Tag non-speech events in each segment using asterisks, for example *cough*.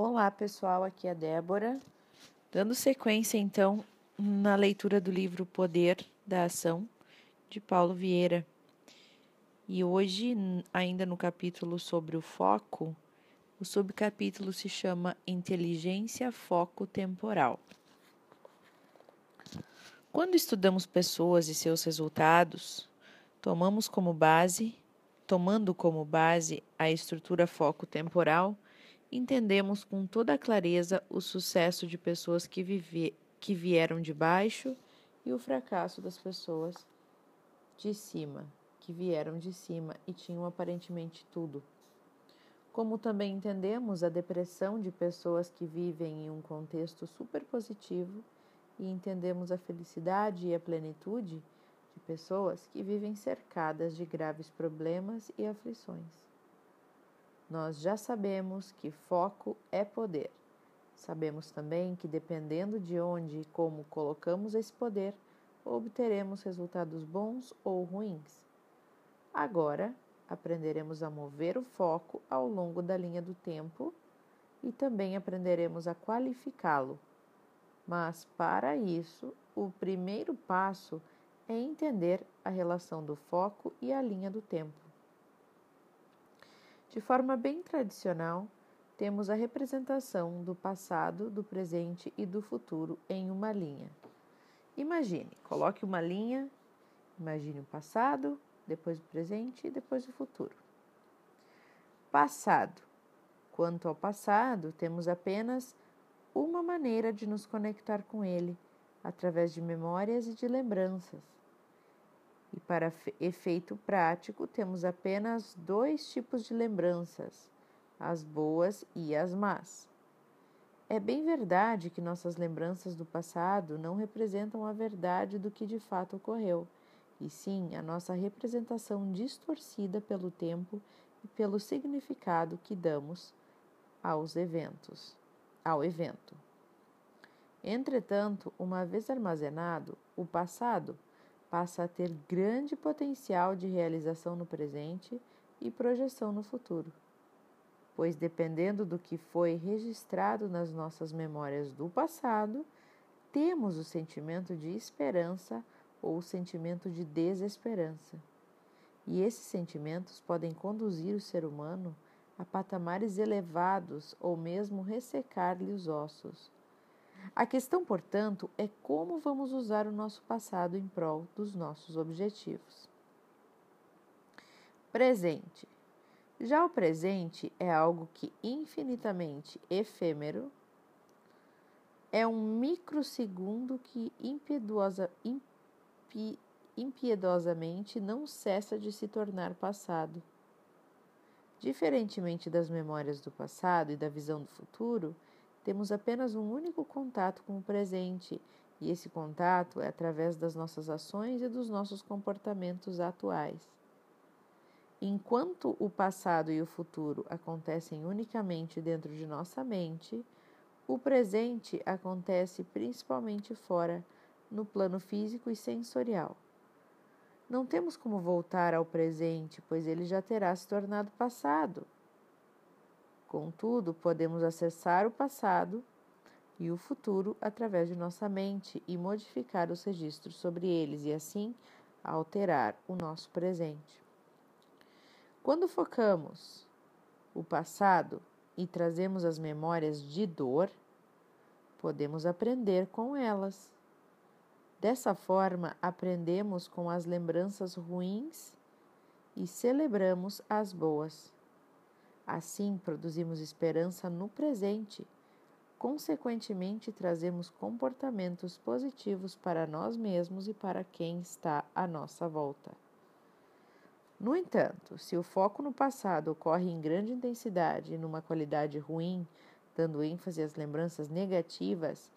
Olá pessoal, aqui é a Débora, dando sequência então na leitura do livro Poder da Ação de Paulo Vieira. E hoje, ainda no capítulo sobre o foco, o subcapítulo se chama Inteligência Foco Temporal. Quando estudamos pessoas e seus resultados, tomamos como base, tomando como base a estrutura foco temporal, entendemos com toda clareza o sucesso de pessoas que, vive, que vieram de baixo e o fracasso das pessoas de cima, que vieram de cima e tinham aparentemente tudo. Como também entendemos a depressão de pessoas que vivem em um contexto super positivo e entendemos a felicidade e a plenitude de pessoas que vivem cercadas de graves problemas e aflições. Nós já sabemos que foco é poder. Sabemos também que, dependendo de onde e como colocamos esse poder, obteremos resultados bons ou ruins. Agora, aprenderemos a mover o foco ao longo da linha do tempo e também aprenderemos a qualificá-lo. Mas, para isso, o primeiro passo é entender a relação do foco e a linha do tempo. De forma bem tradicional, temos a representação do passado, do presente e do futuro em uma linha. Imagine, coloque uma linha, imagine o passado, depois o presente e depois o futuro. Passado. Quanto ao passado, temos apenas uma maneira de nos conectar com ele, através de memórias e de lembranças. E para efeito prático, temos apenas dois tipos de lembranças, as boas e as más. É bem verdade que nossas lembranças do passado não representam a verdade do que de fato ocorreu, e sim a nossa representação distorcida pelo tempo e pelo significado que damos aos eventos, ao evento. Entretanto, uma vez armazenado, o passado passa a ter grande potencial de realização no presente e projeção no futuro, pois dependendo do que foi registrado nas nossas memórias do passado, temos o sentimento de esperança ou o sentimento de desesperança. E esses sentimentos podem conduzir o ser humano a patamares elevados ou mesmo ressecar-lhe os ossos a questão, portanto, é como vamos usar o nosso passado em prol dos nossos objetivos. Presente. Já o presente é algo que infinitamente efêmero, é um microsegundo que impiedosa, impi, impiedosamente não cessa de se tornar passado. Diferentemente das memórias do passado e da visão do futuro, temos apenas um único contato com o presente, e esse contato é através das nossas ações e dos nossos comportamentos atuais. Enquanto o passado e o futuro acontecem unicamente dentro de nossa mente, o presente acontece principalmente fora, no plano físico e sensorial. Não temos como voltar ao presente, pois ele já terá se tornado passado. Contudo, podemos acessar o passado e o futuro através de nossa mente e modificar os registros sobre eles e assim alterar o nosso presente. Quando focamos o passado e trazemos as memórias de dor, podemos aprender com elas. Dessa forma, aprendemos com as lembranças ruins e celebramos as boas. Assim, produzimos esperança no presente. Consequentemente, trazemos comportamentos positivos para nós mesmos e para quem está à nossa volta. No entanto, se o foco no passado ocorre em grande intensidade e numa qualidade ruim, dando ênfase às lembranças negativas,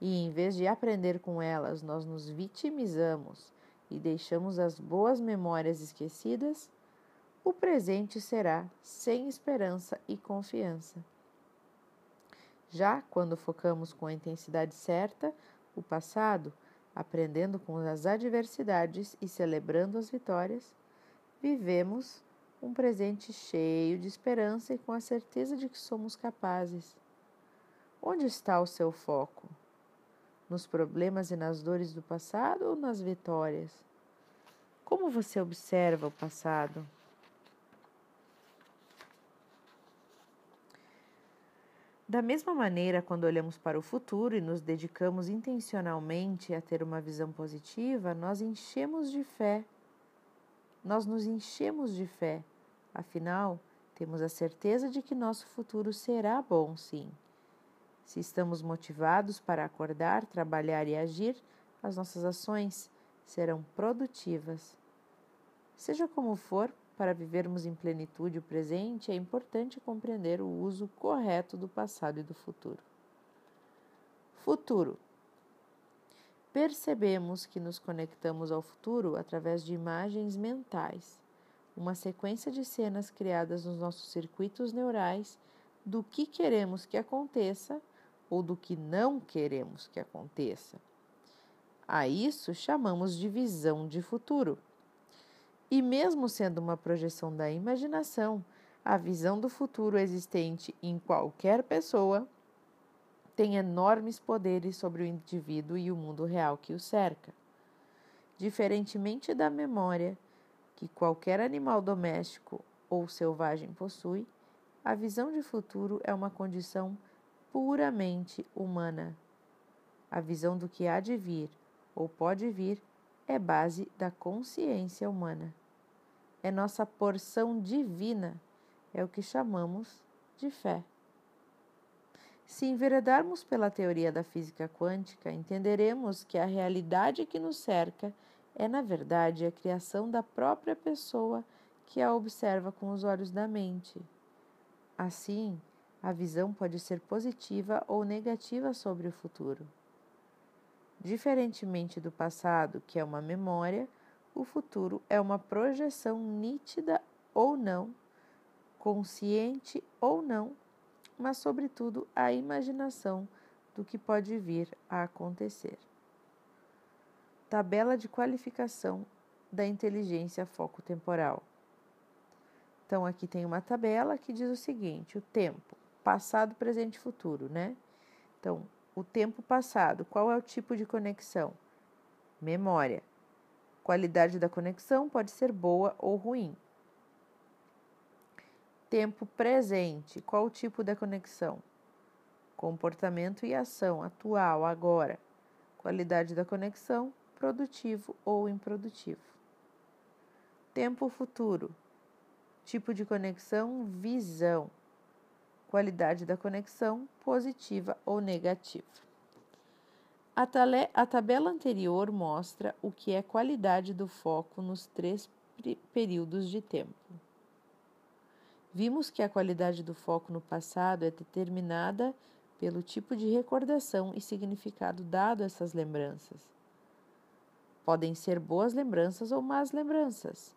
e em vez de aprender com elas, nós nos vitimizamos e deixamos as boas memórias esquecidas, o presente será sem esperança e confiança. Já quando focamos com a intensidade certa o passado, aprendendo com as adversidades e celebrando as vitórias, vivemos um presente cheio de esperança e com a certeza de que somos capazes. Onde está o seu foco? Nos problemas e nas dores do passado ou nas vitórias? Como você observa o passado? Da mesma maneira, quando olhamos para o futuro e nos dedicamos intencionalmente a ter uma visão positiva, nós enchemos de fé. Nós nos enchemos de fé. Afinal, temos a certeza de que nosso futuro será bom, sim. Se estamos motivados para acordar, trabalhar e agir, as nossas ações serão produtivas. Seja como for, para vivermos em plenitude o presente, é importante compreender o uso correto do passado e do futuro. Futuro. Percebemos que nos conectamos ao futuro através de imagens mentais, uma sequência de cenas criadas nos nossos circuitos neurais do que queremos que aconteça ou do que não queremos que aconteça. A isso chamamos de visão de futuro. E mesmo sendo uma projeção da imaginação, a visão do futuro existente em qualquer pessoa tem enormes poderes sobre o indivíduo e o mundo real que o cerca. Diferentemente da memória que qualquer animal doméstico ou selvagem possui, a visão de futuro é uma condição puramente humana. A visão do que há de vir ou pode vir é base da consciência humana. É nossa porção divina, é o que chamamos de fé. Se enveredarmos pela teoria da física quântica, entenderemos que a realidade que nos cerca é, na verdade, a criação da própria pessoa que a observa com os olhos da mente. Assim, a visão pode ser positiva ou negativa sobre o futuro. Diferentemente do passado, que é uma memória, o futuro é uma projeção nítida ou não, consciente ou não, mas, sobretudo, a imaginação do que pode vir a acontecer. Tabela de qualificação da inteligência foco-temporal. Então, aqui tem uma tabela que diz o seguinte: o tempo, passado, presente e futuro, né? Então, o tempo passado, qual é o tipo de conexão? Memória. Qualidade da conexão pode ser boa ou ruim. Tempo presente, qual o tipo da conexão? Comportamento e ação, atual, agora. Qualidade da conexão, produtivo ou improdutivo. Tempo futuro, tipo de conexão, visão qualidade da conexão, positiva ou negativa. A, tale, a tabela anterior mostra o que é qualidade do foco nos três períodos de tempo. Vimos que a qualidade do foco no passado é determinada pelo tipo de recordação e significado dado a essas lembranças. Podem ser boas lembranças ou más lembranças.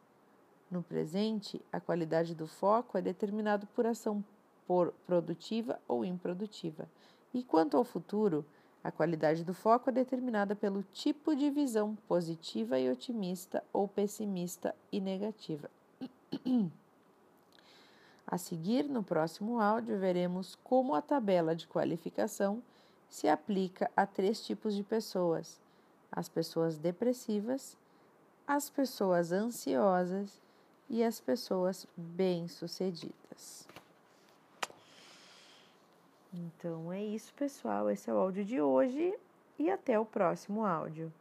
No presente, a qualidade do foco é determinada por ação por produtiva ou improdutiva. E quanto ao futuro, a qualidade do foco é determinada pelo tipo de visão positiva e otimista ou pessimista e negativa. *clears throat* A seguir, no próximo áudio, veremos como a tabela de qualificação se aplica a três tipos de pessoas: as pessoas depressivas, as pessoas ansiosas e as pessoas bem-sucedidas. Então é isso, pessoal. Esse é o áudio de hoje e até o próximo áudio.